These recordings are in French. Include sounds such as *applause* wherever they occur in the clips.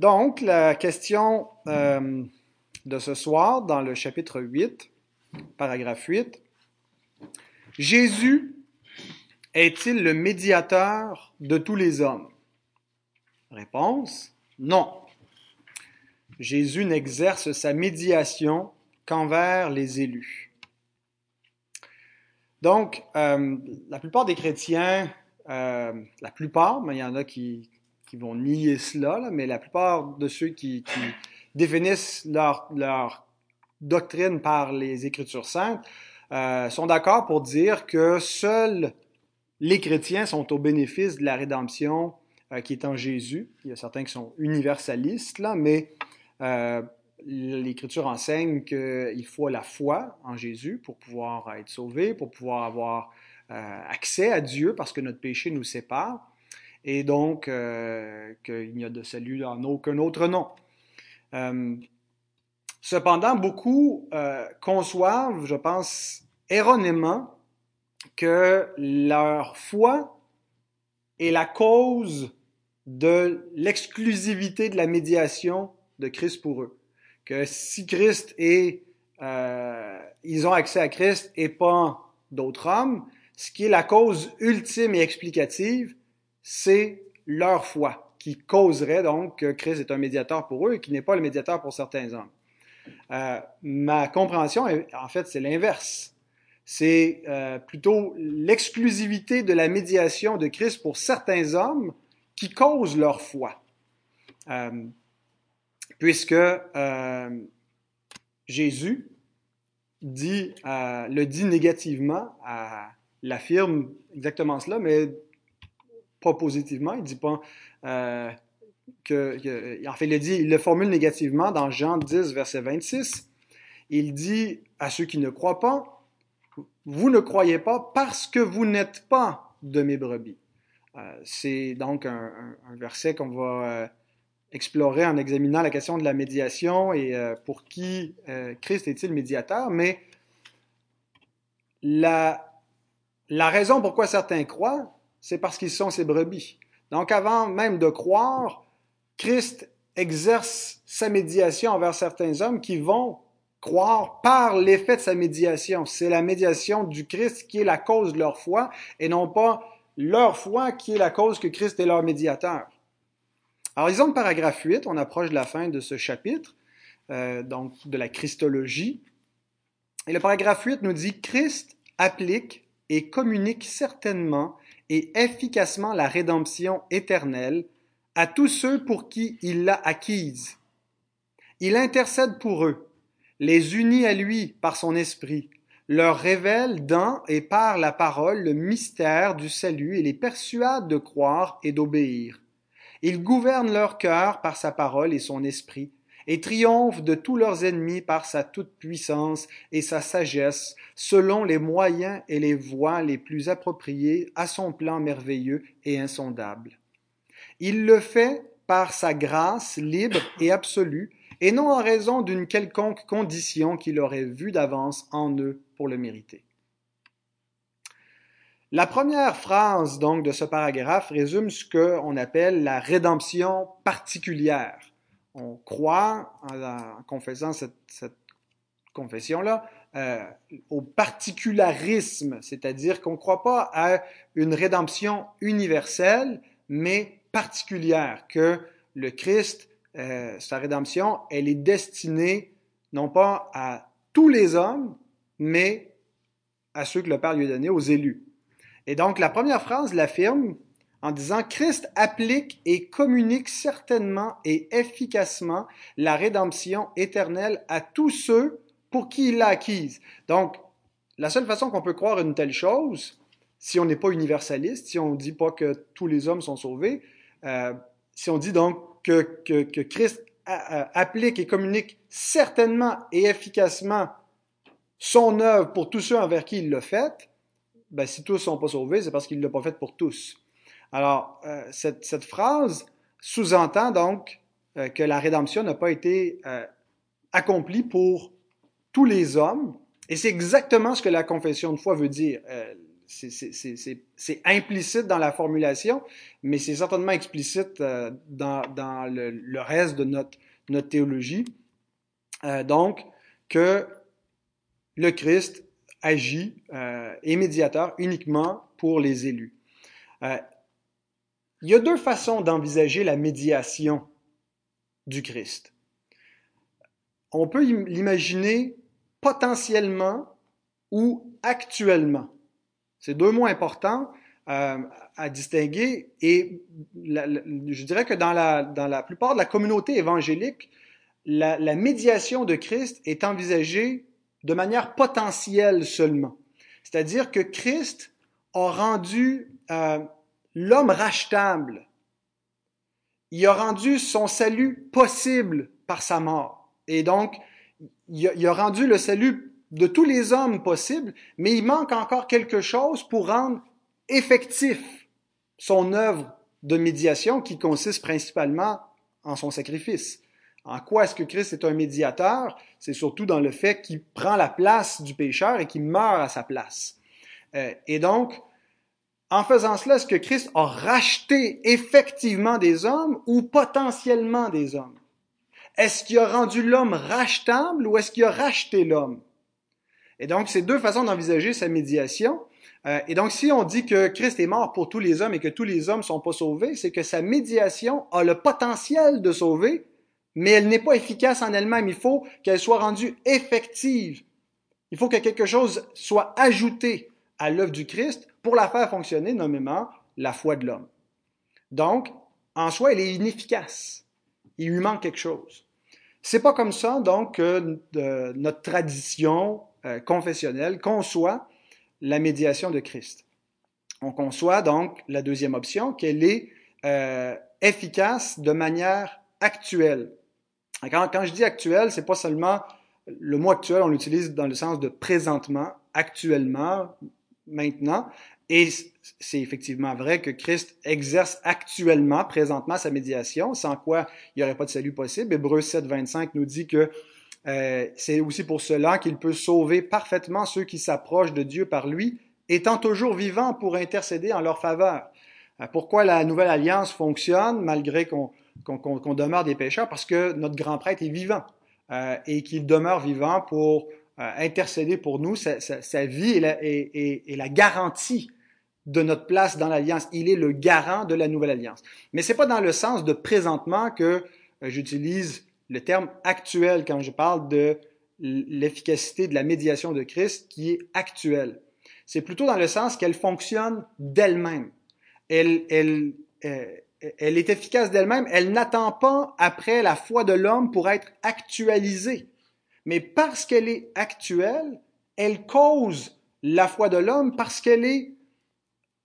Donc, la question euh, de ce soir, dans le chapitre 8, paragraphe 8, Jésus est-il le médiateur de tous les hommes? Réponse, non. Jésus n'exerce sa médiation qu'envers les élus. Donc, euh, la plupart des chrétiens, euh, la plupart, mais il y en a qui, vont nier cela, mais la plupart de ceux qui, définissent leur, doctrine par les Écritures saintes euh, sont d'accord pour dire que seuls les chrétiens sont au bénéfice de la rédemption euh, qui est en Jésus. Il y a certains qui sont universalistes, là, mais euh, l'Écriture enseigne qu'il faut la foi en Jésus pour pouvoir être sauvé, pour pouvoir avoir accès à Dieu parce que notre péché nous sépare, et donc euh, qu'il n'y a de salut en aucun autre nom. Euh, cependant, beaucoup euh, conçoivent, je pense, erronément que leur foi est la cause de l'exclusivité de la médiation de Christ pour eux. Que si Christ est, euh, ils ont accès à Christ et pas d'autres hommes, ce qui est la cause ultime et explicative, c'est leur foi qui causerait donc que Christ est un médiateur pour eux et qui n'est pas le médiateur pour certains hommes. Euh, ma compréhension, en fait, c'est l'inverse. C'est euh, plutôt l'exclusivité de la médiation de Christ pour certains hommes qui cause leur foi. Euh, puisque euh, Jésus dit, euh, le dit négativement, l'affirme exactement cela, mais positivement. Il dit pas euh, que, en fait, il le dit, il le formule négativement dans Jean 10, verset 26. Il dit à ceux qui ne croient pas, vous ne croyez pas parce que vous n'êtes pas de mes brebis. Euh, c'est donc un, verset qu'on va euh, explorer en examinant la question de la médiation et pour qui Christ est-il médiateur, mais la, la raison pourquoi certains croient, c'est parce qu'ils sont ses brebis. Donc avant même de croire, Christ exerce sa médiation envers certains hommes qui vont croire par l'effet de sa médiation. C'est la médiation du Christ qui est la cause de leur foi et non pas leur foi qui est la cause que Christ est leur médiateur. Alors, disons le paragraphe 8, on approche de la fin de ce chapitre, euh, donc de la Christologie. Et le paragraphe 8 nous dit Christ applique et communique certainement et efficacement la rédemption éternelle à tous ceux pour qui il l'a acquise. Il intercède pour eux, les unit à lui par son esprit, leur révèle dans et par la parole le mystère du salut et les persuade de croire et d'obéir. Il gouverne leur cœur par sa parole et son esprit, et triomphe de tous leurs ennemis par sa toute-puissance et sa sagesse, selon les moyens et les voies les plus appropriés à son plan merveilleux et insondable. Il le fait par sa grâce libre et absolue, et non en raison d'une quelconque condition qu'il aurait vue d'avance en eux pour le mériter. La première phrase donc de ce paragraphe résume ce qu'on appelle la rédemption particulière. On croit en, en confessant cette, cette confession-là euh, au particularisme, c'est-à-dire qu'on ne croit pas à une rédemption universelle, mais particulière, que le Christ, euh, sa rédemption, elle est destinée non pas à tous les hommes, mais à ceux que le Père lui a donnés, aux élus. Et donc, la première phrase l'affirme en disant Christ applique et communique certainement et efficacement la rédemption éternelle à tous ceux pour qui il l'a acquise. Donc, la seule façon qu'on peut croire une telle chose, si on n'est pas universaliste, si on ne dit pas que tous les hommes sont sauvés, euh, si on dit donc que, Christ applique et communique certainement et efficacement son œuvre pour tous ceux envers qui il l'a fait, ben, si tous ne sont pas sauvés, c'est parce qu'il ne l'a pas fait pour tous. Alors, euh, cette, phrase sous-entend donc euh, que la rédemption n'a pas été euh, accomplie pour tous les hommes, et c'est exactement ce que la confession de foi veut dire. C'est implicite dans la formulation, mais c'est certainement explicite dans, le, reste de notre, théologie. Donc, que le Christ agit et médiateur uniquement pour les élus. Il y a deux façons d'envisager la médiation du Christ. On peut l'imaginer potentiellement ou actuellement. C'est deux mots importants euh, à distinguer et je dirais que dans la, plupart de la communauté évangélique, la, la médiation de Christ est envisagée de manière potentielle seulement. C'est-à-dire que Christ a rendu euh, l'homme rachetable. Il a rendu son salut possible par sa mort. Et donc, il a, rendu le salut de tous les hommes possible, mais il manque encore quelque chose pour rendre effectif son œuvre de médiation qui consiste principalement en son sacrifice. En quoi est-ce que Christ est un médiateur? C'est surtout dans le fait qu'il prend la place du pécheur et qu'il meurt à sa place. Euh, et donc, en faisant cela, est-ce que Christ a racheté effectivement des hommes ou potentiellement des hommes? Est-ce qu'il a rendu l'homme rachetable ou est-ce qu'il a racheté l'homme? Et donc, c'est deux façons d'envisager sa médiation. Euh, et donc, si on dit que Christ est mort pour tous les hommes et que tous les hommes sont pas sauvés, c'est que sa médiation a le potentiel de sauver, mais elle n'est pas efficace en elle-même. Il faut qu'elle soit rendue effective. Il faut que quelque chose soit ajouté à l'œuvre du Christ pour la faire fonctionner, nommément la foi de l'homme. Donc, en soi, elle est inefficace. Il lui manque quelque chose. C'est pas comme ça, donc, que notre tradition euh, confessionnelle conçoit la médiation de Christ. On conçoit donc la deuxième option, qu'elle est euh, efficace de manière actuelle. Quand, quand je dis actuel, c'est pas seulement le mot actuel, on l'utilise dans le sens de présentement, actuellement, maintenant. Et c'est effectivement vrai que Christ exerce actuellement, présentement, sa médiation, sans quoi il n'y aurait pas de salut possible. Hébreu 7, 25 nous dit que euh, c'est aussi pour cela qu'il peut sauver parfaitement ceux qui s'approchent de Dieu par lui, étant toujours vivant pour intercéder en leur faveur. Euh, pourquoi la nouvelle alliance fonctionne malgré qu'on demeure des pécheurs? Parce que notre grand prêtre est vivant euh, et qu'il demeure vivant pour intercéder pour nous. Sa, sa, sa vie est la, est, est, la, garantie de notre place dans l'alliance. Il est le garant de la nouvelle alliance. Mais c'est pas dans le sens de présentement que euh, j'utilise le terme actuel quand je parle de l'efficacité de la médiation de Christ qui est actuelle. C'est plutôt dans le sens qu'elle fonctionne d'elle-même. Elle, elle, euh, elle est efficace d'elle-même, elle n'attend pas après la foi de l'homme pour être actualisée. Mais parce qu'elle est actuelle, elle cause la foi de l'homme parce qu'elle est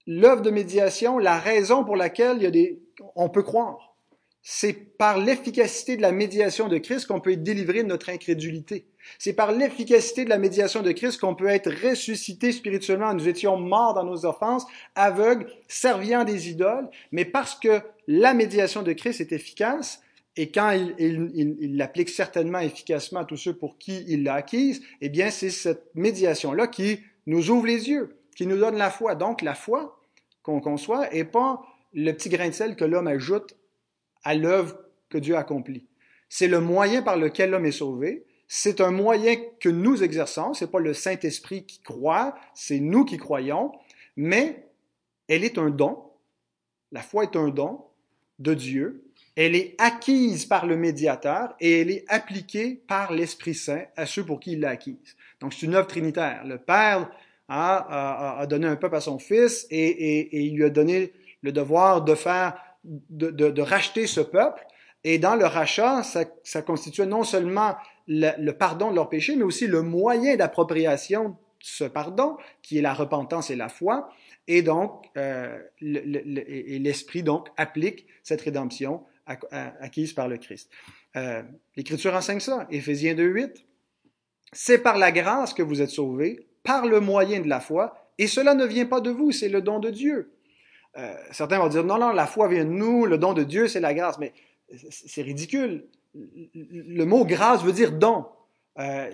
l'œuvre de médiation, la raison pour laquelle il y a des, on peut croire. C'est par l'efficacité de la médiation de Christ qu'on peut être délivré de notre incrédulité. C'est par l'efficacité de la médiation de Christ qu'on peut être ressuscité spirituellement. Nous étions morts dans nos offenses, aveugles, serviant des idoles, mais parce que la médiation de Christ est efficace, et quand il l'applique certainement efficacement à tous ceux pour qui il l'a acquise, eh bien, c'est cette médiation-là qui nous ouvre les yeux, qui nous donne la foi. Donc, la foi qu'on conçoit n'est pas le petit grain de sel que l'homme ajoute à l'œuvre que Dieu accomplit. C'est le moyen par lequel l'homme est sauvé. C'est un moyen que nous exerçons. C'est pas le Saint-Esprit qui croit, c'est nous qui croyons. Mais elle est un don. La foi est un don de Dieu. Elle est acquise par le médiateur et elle est appliquée par l'Esprit Saint à ceux pour qui il l'a acquise. Donc c'est une œuvre trinitaire. Le Père a, a, a, donné un peuple à son Fils et, et, et il lui a donné le devoir de faire de, de, de, racheter ce peuple. Et dans le rachat, ça, ça non seulement le, le, pardon de leurs péchés, mais aussi le moyen d'appropriation de ce pardon, qui est la repentance et la foi. Et donc, euh, l'Esprit donc applique cette rédemption acquise par le Christ. Euh, L'Écriture enseigne ça, Éphésiens 2, 8. C'est par la grâce que vous êtes sauvés, par le moyen de la foi, et cela ne vient pas de vous, c'est le don de Dieu. Euh, certains vont dire, non, non, la foi vient de nous, le don de Dieu, c'est la grâce. Mais c'est ridicule. Le mot grâce veut dire don. Euh,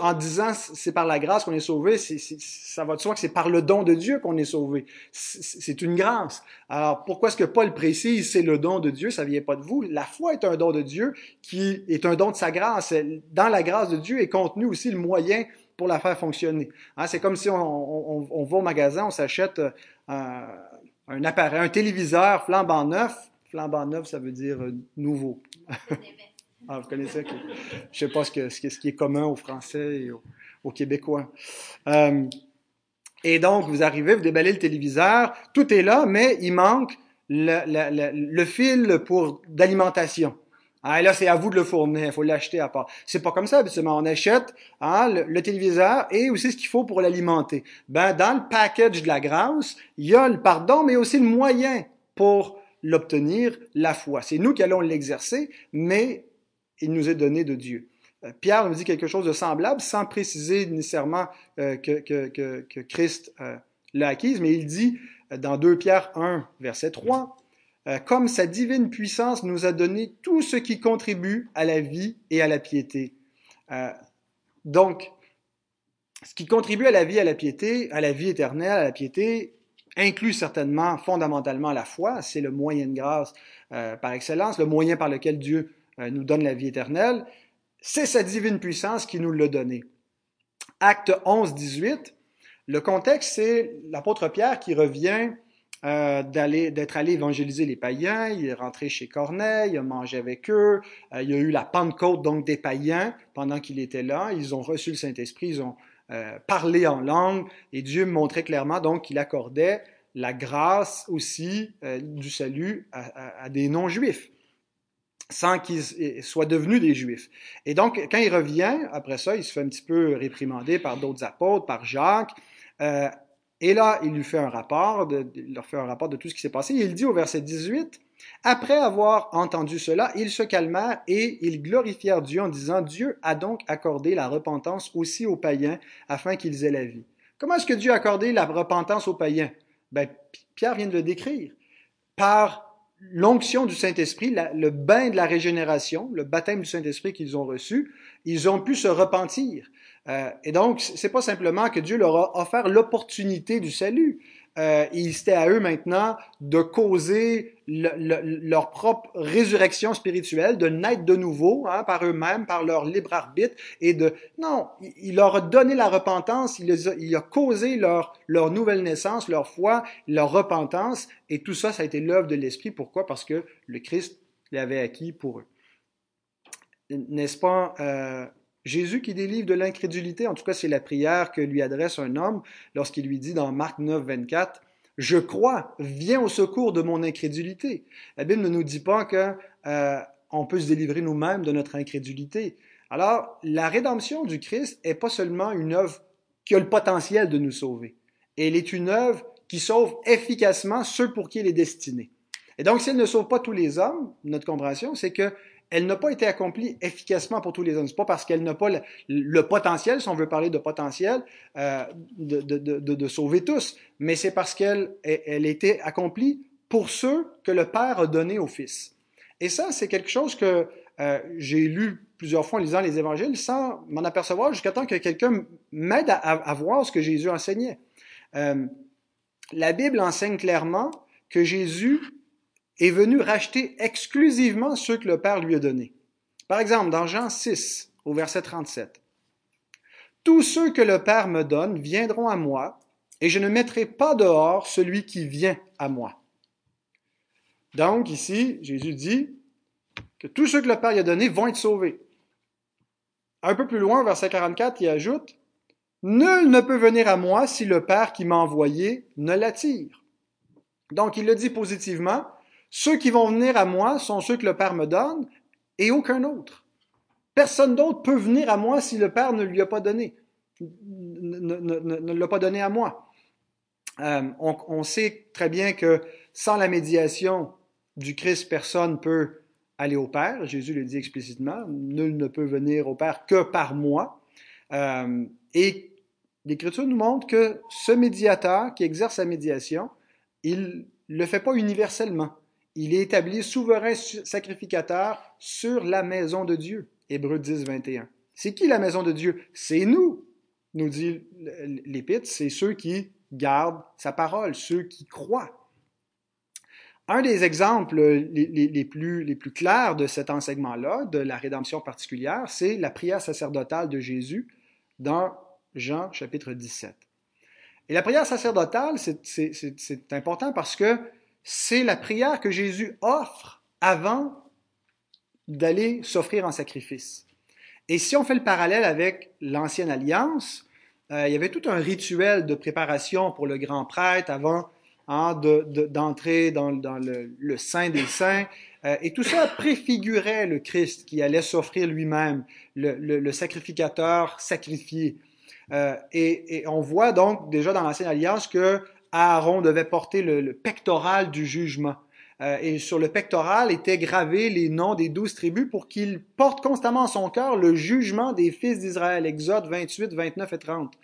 en disant c'est par la grâce qu'on est sauvé, ça va de soi que c'est par le don de Dieu qu'on est sauvé. C'est une grâce. Alors pourquoi est-ce que Paul précise c'est le don de Dieu, ça vient pas de vous? La foi est un don de Dieu qui est un don de sa grâce. Dans la grâce de Dieu est contenu aussi le moyen pour la faire fonctionner. Hein, c'est comme si on, va au magasin, on s'achète euh, un, appareil, un téléviseur flambant neuf. Flambant neuf, ça veut dire euh, nouveau. Ah, vous connaissez? Je ne sais pas ce, que, ce, qui est commun aux Français et aux, Québécois. Euh, et donc, vous arrivez, vous déballez le téléviseur, tout est là, mais il manque le, le, fil pour d'alimentation. Ah, là, c'est à vous de le fournir, il faut l'acheter à part. C'est pas comme ça, habituellement. On achète hein, le, téléviseur et aussi ce qu'il faut pour l'alimenter. Ben, dans le package de la grâce, il y a le pardon, mais aussi le moyen pour l'obtenir, la foi. C'est nous qui allons l'exercer, mais il nous est donné de Dieu. Euh, Pierre nous dit quelque chose de semblable, sans préciser nécessairement euh, que, que, Christ euh, l'a acquise, mais il dit dans 2 Pierre 1, verset 3, Comme sa divine puissance nous a donné tout ce qui contribue à la vie et à la piété. donc, ce qui contribue à la vie, à la piété, à la vie éternelle, à la piété, inclut certainement fondamentalement la foi. C'est le moyen de grâce par excellence, le moyen par lequel Dieu nous donne la vie éternelle, c'est sa divine puissance qui nous l'a donné. Acte 11, 18, le contexte, c'est l'apôtre Pierre qui revient euh, d'être allé évangéliser les païens. Il est rentré chez Corneille, il a mangé avec eux. Euh, il y a eu la Pentecôte donc des païens pendant qu'il était là. Ils ont reçu le Saint-Esprit, ils ont parlé en langue et Dieu montrait clairement donc qu'il accordait la grâce aussi du salut à des non-juifs sans qu'ils soient devenus des Juifs. Et donc, quand il revient, après ça, il se fait un petit peu réprimander par d'autres apôtres, par Jacques. Euh, et là, il lui fait un rapport, de, il leur fait un rapport de tout ce qui s'est passé. il dit au verset 18, Après avoir entendu cela, ils se calmèrent et ils glorifièrent Dieu en disant, Dieu a donc accordé la repentance aussi aux païens afin qu'ils aient la vie. Comment est-ce que Dieu a accordé la repentance aux païens? Ben, Pierre vient de le décrire. Par l'onction du Saint-Esprit, le bain de la régénération, le baptême du Saint-Esprit qu'ils ont reçu, ils ont pu se repentir. Euh, et donc, c'est pas simplement que Dieu leur a offert l'opportunité du salut, euh, c'était à eux maintenant de causer leur propre résurrection spirituelle, de naître de nouveau hein, par eux-mêmes, par leur libre arbitre, et de non, il leur a donné la repentance, il, a, il causé leur, leur nouvelle naissance, leur foi, leur repentance, et tout ça, ça a été l'œuvre de l'Esprit. Pourquoi? Parce que le Christ l'avait acquis pour eux. N'est-ce pas euh, Jésus qui délivre de l'incrédulité, en tout cas c'est la prière que lui adresse un homme lorsqu'il lui dit dans Marc 9, 24, Je crois, viens au secours de mon incrédulité. La Bible ne nous dit pas qu'on euh, peut se délivrer nous-mêmes de notre incrédulité. Alors, la rédemption du Christ est pas seulement une œuvre qui a le potentiel de nous sauver. Elle est une œuvre qui sauve efficacement ceux pour qui elle est destinée. Et donc, si elle ne sauve pas tous les hommes, notre compréhension, c'est que elle n'a pas été accomplie efficacement pour tous les hommes. C'est pas parce qu'elle n'a pas le, potentiel, si on veut parler de potentiel, euh, de, de, de, de, sauver tous, mais c'est parce qu'elle elle était accomplie pour ceux que le Père a donné au Fils. Et ça, c'est quelque chose que euh, j'ai lu plusieurs fois en lisant les évangiles sans m'en apercevoir jusqu'à temps que quelqu'un m'aide à, voir ce que Jésus enseignait. Euh, la Bible enseigne clairement que Jésus est venu racheter exclusivement ceux que le Père lui a donnés. Par exemple, dans Jean 6, au verset 37, Tous ceux que le Père me donne viendront à moi, et je ne mettrai pas dehors celui qui vient à moi. Donc, ici, Jésus dit que tous ceux que le Père lui a donnés vont être sauvés. Un peu plus loin, verset 44, il ajoute, Nul ne peut venir à moi si le Père qui m'a envoyé ne l'attire. Donc, il le dit positivement, ceux qui vont venir à moi sont ceux que le Père me donne et aucun autre. Personne d'autre peut venir à moi si le Père ne lui a pas donné, ne, l'a pas donné à moi. Euh, on, sait très bien que sans la médiation du Christ, personne ne peut aller au Père. Jésus le dit explicitement, nul ne peut venir au Père que par moi. Euh, et l'Écriture nous montre que ce médiateur qui exerce sa médiation, il ne le fait pas universellement. Il est établi souverain sacrificateur sur la maison de Dieu. Hébreu 10, 21. C'est qui la maison de Dieu? C'est nous, nous dit l'Épître, c'est ceux qui gardent sa parole, ceux qui croient. Un des exemples les, plus, les plus clairs de cet enseignement-là, de la rédemption particulière, c'est la prière sacerdotale de Jésus dans Jean chapitre 17. Et la prière sacerdotale, c'est important parce que c'est la prière que Jésus offre avant d'aller s'offrir en sacrifice. Et si on fait le parallèle avec l'ancienne alliance, euh, il y avait tout un rituel de préparation pour le grand prêtre avant hein, d'entrer dans, le, le, Saint des Saints. Euh, et tout ça préfigurait le Christ qui allait s'offrir lui-même, le, sacrificateur sacrifié. Euh, et, on voit donc déjà dans l'Ancienne Alliance que Aaron devait porter le, pectoral du jugement. Euh, et sur le pectoral étaient gravés les noms des douze tribus pour qu'il porte constamment en son cœur le jugement des fils d'Israël. Exode 28, 29 et 30.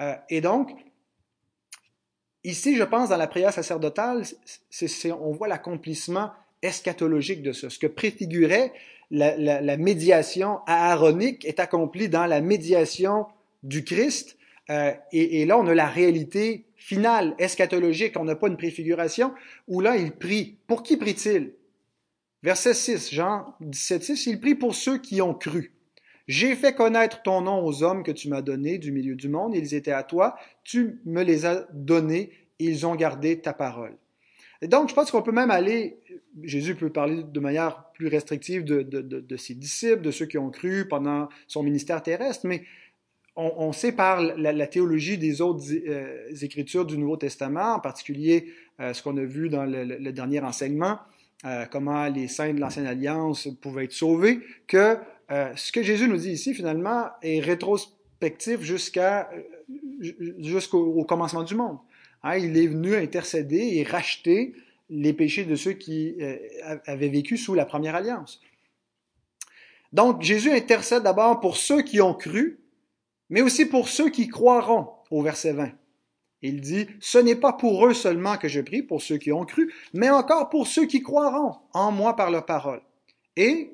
Euh, et donc, ici, je pense, dans la prière sacerdotale, c'est, on voit l'accomplissement eschatologique de ça. Ce que préfigurait la, la, la médiation aaronique est accompli dans la médiation du Christ. Euh, et, là, on a la réalité finale, eschatologique. On n'a pas une préfiguration où là, il prie. Pour qui prie-t-il? Verset 6, Jean 17, 6, il prie pour ceux qui ont cru. J'ai fait connaître ton nom aux hommes que tu m'as donnés du milieu du monde. Ils étaient à toi. Tu me les as donnés. Ils ont gardé ta parole. Et donc, je pense qu'on peut même aller, Jésus peut parler de manière plus restrictive de, de, de ses disciples, de ceux qui ont cru pendant son ministère terrestre, mais on, sait par la, théologie des autres euh, écritures du Nouveau Testament, en particulier euh, ce qu'on a vu dans le, dernier enseignement, euh, comment les saints de l'Ancienne Alliance pouvaient être sauvés, que ce que Jésus nous dit ici, finalement, est rétrospectif jusqu'à jusqu'au commencement du monde. Hein, il est venu intercéder et racheter les péchés de ceux qui avaient vécu sous la première alliance. Donc, Jésus intercède d'abord pour ceux qui ont cru, mais aussi pour ceux qui croiront, au verset 20. Il dit, ce n'est pas pour eux seulement que je prie, pour ceux qui ont cru, mais encore pour ceux qui croiront en moi par leur parole. Et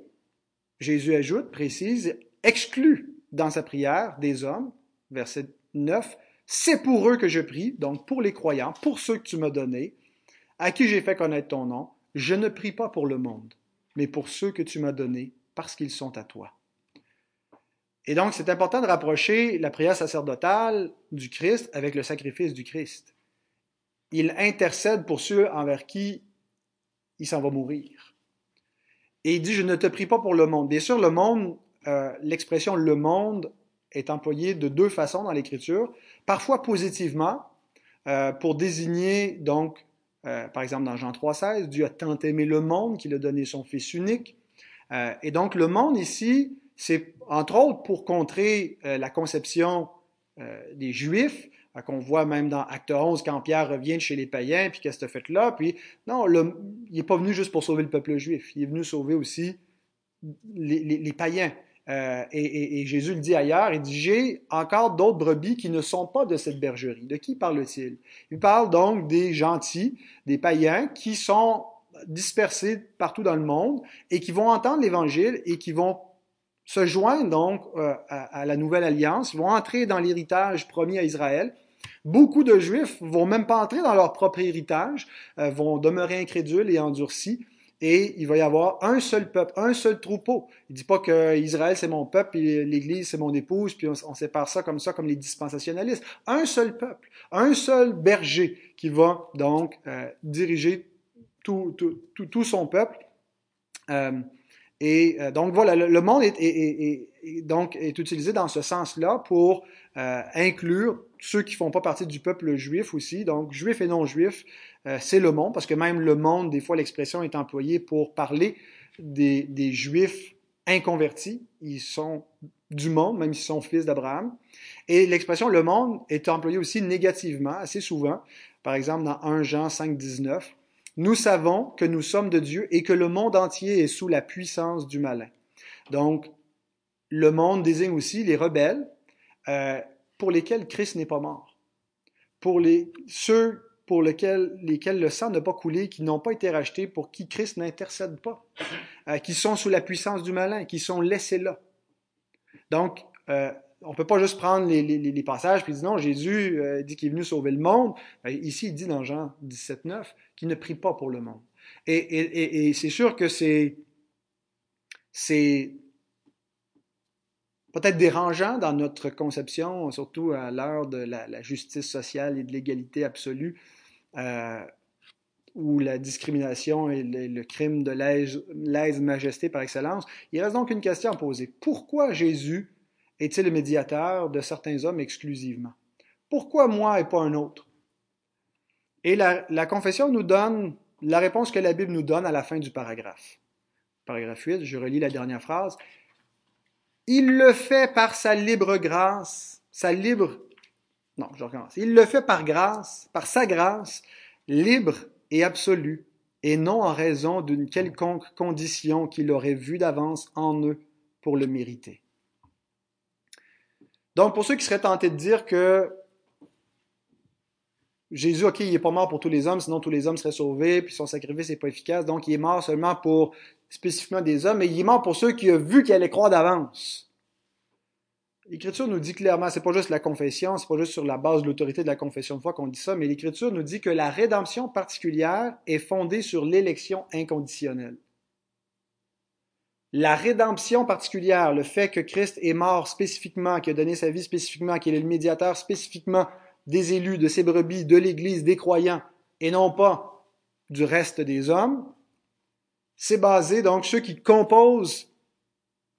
Jésus ajoute, précise, exclut dans sa prière des hommes, verset 9, c'est pour eux que je prie, donc pour les croyants, pour ceux que tu m'as donnés, à qui j'ai fait connaître ton nom, je ne prie pas pour le monde, mais pour ceux que tu m'as donnés, parce qu'ils sont à toi. Et donc, c'est important de rapprocher la prière sacerdotale du Christ avec le sacrifice du Christ. Il intercède pour ceux envers qui il s'en va mourir. Et il dit, je ne te prie pas pour le monde. Bien sûr, le monde, euh, l'expression le monde est employée de deux façons dans l'Écriture. Parfois positivement, euh, pour désigner donc, euh, par exemple dans Jean 3,16, Dieu a tant aimé le monde qu'il a donné son Fils unique. et donc le monde ici, c'est entre autres pour contrer euh, la conception euh, des Juifs, euh, qu'on voit même dans Acte 11 quand Pierre revient chez les païens, puis qu'est-ce que fait là, puis non, il n'est pas venu juste pour sauver le peuple juif, il est venu sauver aussi les, païens. et, Jésus le dit ailleurs, il dit, j'ai encore d'autres brebis qui ne sont pas de cette bergerie. De qui parle-t-il? Il parle donc des gentils, des païens qui sont dispersés partout dans le monde et qui vont entendre l'Évangile et qui vont se joignent donc euh, à, la nouvelle alliance, vont entrer dans l'héritage promis à Israël. Beaucoup de Juifs vont même pas entrer dans leur propre héritage, euh, vont demeurer incrédules et endurcis, et il va y avoir un seul peuple, un seul troupeau. Il dit pas que Israël c'est mon peuple, et l'Église c'est mon épouse, puis on, sépare ça comme ça, comme les dispensationalistes. Un seul peuple, un seul berger qui va donc euh, diriger tout, son peuple. Et euh, donc voilà, le, monde est, donc est utilisé dans ce sens-là pour euh, inclure ceux qui font pas partie du peuple juif aussi. Donc juif et non juif, euh, c'est le monde, parce que même le monde, des fois, l'expression est employée pour parler des, des juifs inconvertis. Ils sont du monde, même s'ils sont fils d'Abraham. Et l'expression le monde est employée aussi négativement, assez souvent. Par exemple, dans 1 Jean 5, 19, nous savons que nous sommes de Dieu et que le monde entier est sous la puissance du malin. Donc, le monde désigne aussi les rebelles euh, pour lesquels Christ n'est pas mort. Pour les, ceux pour lesquels, lesquels le sang n'a pas coulé, qui n'ont pas été rachetés, pour qui Christ n'intercède pas, euh, qui sont sous la puissance du malin, qui sont laissés là. Donc, euh, on ne peut pas juste prendre les, passages puis dire non, Jésus euh, dit qu'il est venu sauver le monde. Ben, ici, il dit dans Jean 17, 9 qu'il ne prie pas pour le monde. Et, c'est sûr que c'est, peut-être dérangeant dans notre conception, surtout à l'heure de la, justice sociale et de l'égalité absolue, euh, où la discrimination est le, le crime de lèse-majesté par excellence. Il reste donc une question à poser. Pourquoi Jésus est-il le médiateur de certains hommes exclusivement? Pourquoi moi et pas un autre? Et la, la, confession nous donne la réponse que la Bible nous donne à la fin du paragraphe. Paragraphe 8, je relis la dernière phrase. Il le fait par sa libre grâce, sa libre... Non, je recommence. Il le fait par grâce, par sa grâce, libre et absolue, et non en raison d'une quelconque condition qu'il aurait vue d'avance en eux pour le mériter. Donc, pour ceux qui seraient tentés de dire que Jésus, OK, il n'est pas mort pour tous les hommes, sinon tous les hommes seraient sauvés, puis son sacrifice n'est pas efficace, donc il est mort seulement pour spécifiquement des hommes, mais il est mort pour ceux qui ont vu qu'il allait croire d'avance. L'Écriture nous dit clairement, c'est pas juste la confession, c'est pas juste sur la base de l'autorité de la confession de foi qu'on dit ça, mais l'Écriture nous dit que la rédemption particulière est fondée sur l'élection inconditionnelle la rédemption particulière, le fait que Christ est mort spécifiquement, qu'il a donné sa vie spécifiquement, qu'il est le médiateur spécifiquement des élus, de ses brebis, de l'Église, des croyants, et non pas du reste des hommes, c'est basé donc ceux qui composent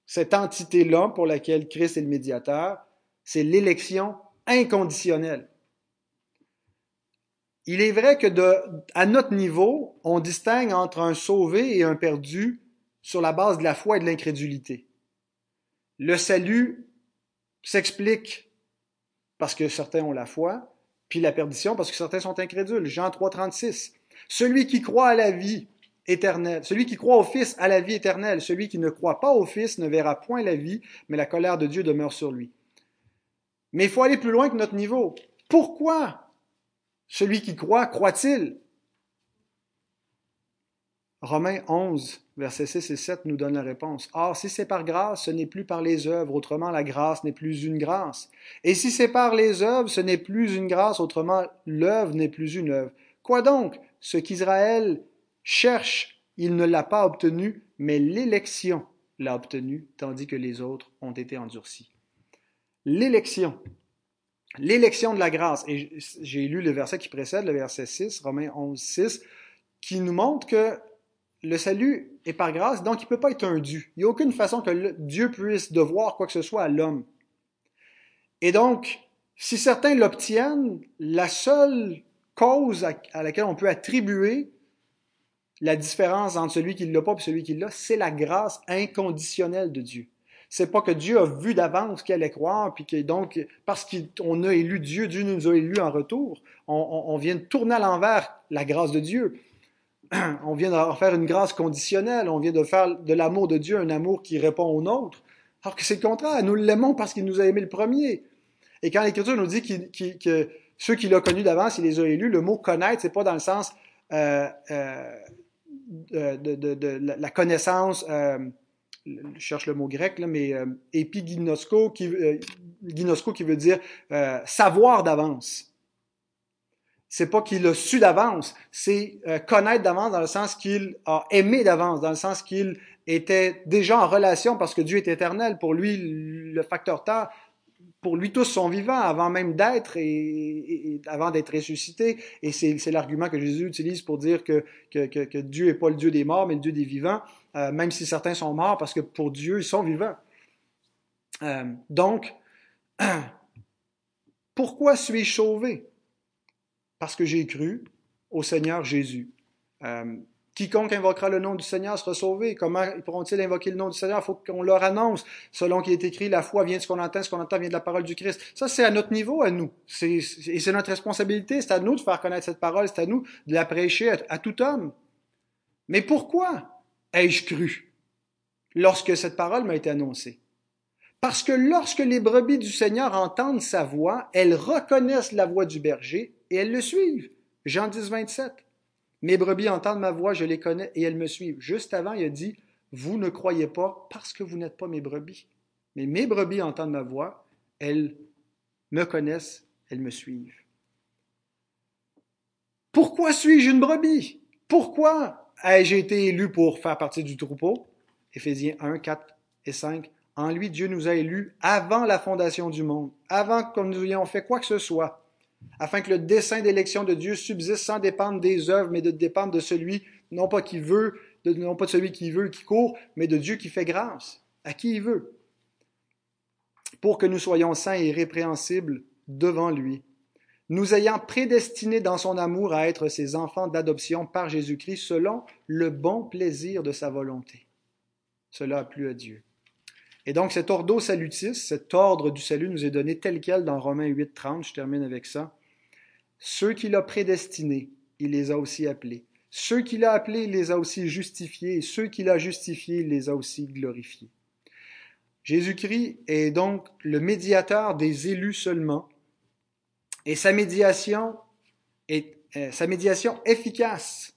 cette entité-là pour laquelle Christ est le médiateur, c'est l'élection inconditionnelle. Il est vrai que à notre niveau, on distingue entre un sauvé et un perdu sur la base de la foi et de l'incrédulité. Le salut s'explique parce que certains ont la foi, puis la perdition parce que certains sont incrédules. Jean 3, 36. Celui qui croit à la vie éternelle, celui qui croit au Fils à la vie éternelle, celui qui ne croit pas au Fils ne verra point la vie, mais la colère de Dieu demeure sur lui. Mais il faut aller plus loin que notre niveau. Pourquoi celui qui croit croit-il? Romains 11, versets 6 et 7 nous donne la réponse. Or, si c'est par grâce, ce n'est plus par les œuvres, autrement la grâce n'est plus une grâce. Et si c'est par les œuvres, ce n'est plus une grâce, autrement l'œuvre n'est plus une œuvre. Quoi donc? Ce qu'Israël cherche, il ne l'a pas obtenu, mais l'élection l'a obtenu, tandis que les autres ont été endurcis. L'élection. L'élection de la grâce. Et j'ai lu le verset qui précède, le verset 6, Romains 11, 6, qui nous montre que le salut est par grâce, donc il ne peut pas être un dû. Il n'y a aucune façon que Dieu puisse devoir quoi que ce soit à l'homme. Et donc, si certains l'obtiennent, la seule cause à, laquelle on peut attribuer la différence entre celui qui l'a pas et celui qui l'a, c'est la grâce inconditionnelle de Dieu. C'est pas que Dieu a vu d'avance qu'il allait croire, puis que donc, parce qu'on a élu Dieu, Dieu nous a élus en retour. On, on vient de tourner à l'envers la grâce de Dieu. *clears throat* on vient de faire une grâce conditionnelle, on vient de faire de l'amour de Dieu un amour qui répond au nôtre. Alors que c'est le contraire, nous l'aimons parce qu'il nous a aimé le premier. Et quand l'Écriture nous dit que ceux qu'il a connus d'avance, il les a élus, le mot connaître, c'est pas dans le sens euh, euh, de, la connaissance, euh, je cherche le mot grec, mais épiginosko, qui, qui veut dire savoir d'avance c'est pas qu'il a su d'avance, c'est euh, connaître d'avance dans le sens qu'il a aimé d'avance, dans le sens qu'il était déjà en relation parce que Dieu est éternel. Pour lui, le facteur temps, pour lui tous sont vivants avant même d'être et, avant d'être ressuscité. Et c'est l'argument que Jésus utilise pour dire que, que, Dieu n'est pas le Dieu des morts, mais le Dieu des vivants, euh, même si certains sont morts, parce que pour Dieu, ils sont vivants. Euh, donc, *clears throat* pourquoi suis-je sauvé? Parce que j'ai cru au Seigneur Jésus. Euh, quiconque invoquera le nom du Seigneur sera sauvé. Comment pourront-ils invoquer le nom du Seigneur? Il faut qu'on leur annonce, selon qu'il est écrit, la foi vient de ce qu'on entend, ce qu'on entend vient de la parole du Christ. Ça, c'est à notre niveau, à nous. et c'est notre responsabilité. C'est à nous de faire connaître cette parole. C'est à nous de la prêcher à tout homme. Mais pourquoi ai-je cru lorsque cette parole m'a été annoncée? Parce que lorsque les brebis du Seigneur entendent sa voix, elles reconnaissent la voix du berger et elles le suivent. Jean 10, 27. Mes brebis entendent ma voix, je les connais et elles me suivent. Juste avant, il a dit, vous ne croyez pas parce que vous n'êtes pas mes brebis. Mais mes brebis entendent ma voix, elles me connaissent, elles me suivent. Pourquoi suis-je une brebis? Pourquoi ai-je été élu pour faire partie du troupeau? Éphésiens 1, 4 et 5. En lui, Dieu nous a élus avant la fondation du monde, avant que nous ayons fait quoi que ce soit, afin que le dessein d'élection de Dieu subsiste sans dépendre des œuvres, mais de dépendre de celui, non pas qui veut, non pas de celui qui veut, qui court, mais de Dieu qui fait grâce, à qui il veut, pour que nous soyons saints et irrépréhensibles devant lui, nous ayant prédestinés dans son amour à être ses enfants d'adoption par Jésus-Christ selon le bon plaisir de sa volonté. Cela a plu à Dieu. Et donc cet ordo salutis, cet ordre du salut nous est donné tel quel dans Romains 8, 30, je termine avec ça. Ceux qu'il a prédestinés, il les a aussi appelés. Ceux qu'il a appelés, il les a aussi justifiés, et ceux qu'il a justifiés, il les a aussi glorifiés. Jésus-Christ est donc le médiateur des élus seulement, et sa médiation est euh, sa médiation efficace,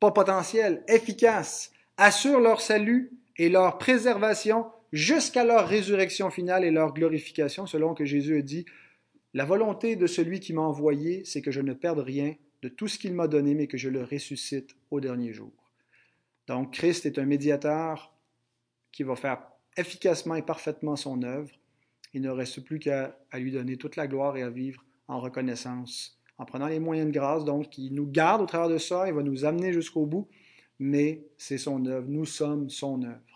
pas potentielle, efficace, assure leur salut et leur préservation jusqu'à leur résurrection finale et leur glorification, selon que Jésus a dit, La volonté de celui qui m'a envoyé, c'est que je ne perde rien de tout ce qu'il m'a donné, mais que je le ressuscite au dernier jour. Donc Christ est un médiateur qui va faire efficacement et parfaitement son œuvre. Il ne reste plus qu'à lui donner toute la gloire et à vivre en reconnaissance, en prenant les moyens de grâce. Donc, il nous garde au travers de ça, il va nous amener jusqu'au bout, mais c'est son œuvre. Nous sommes son œuvre.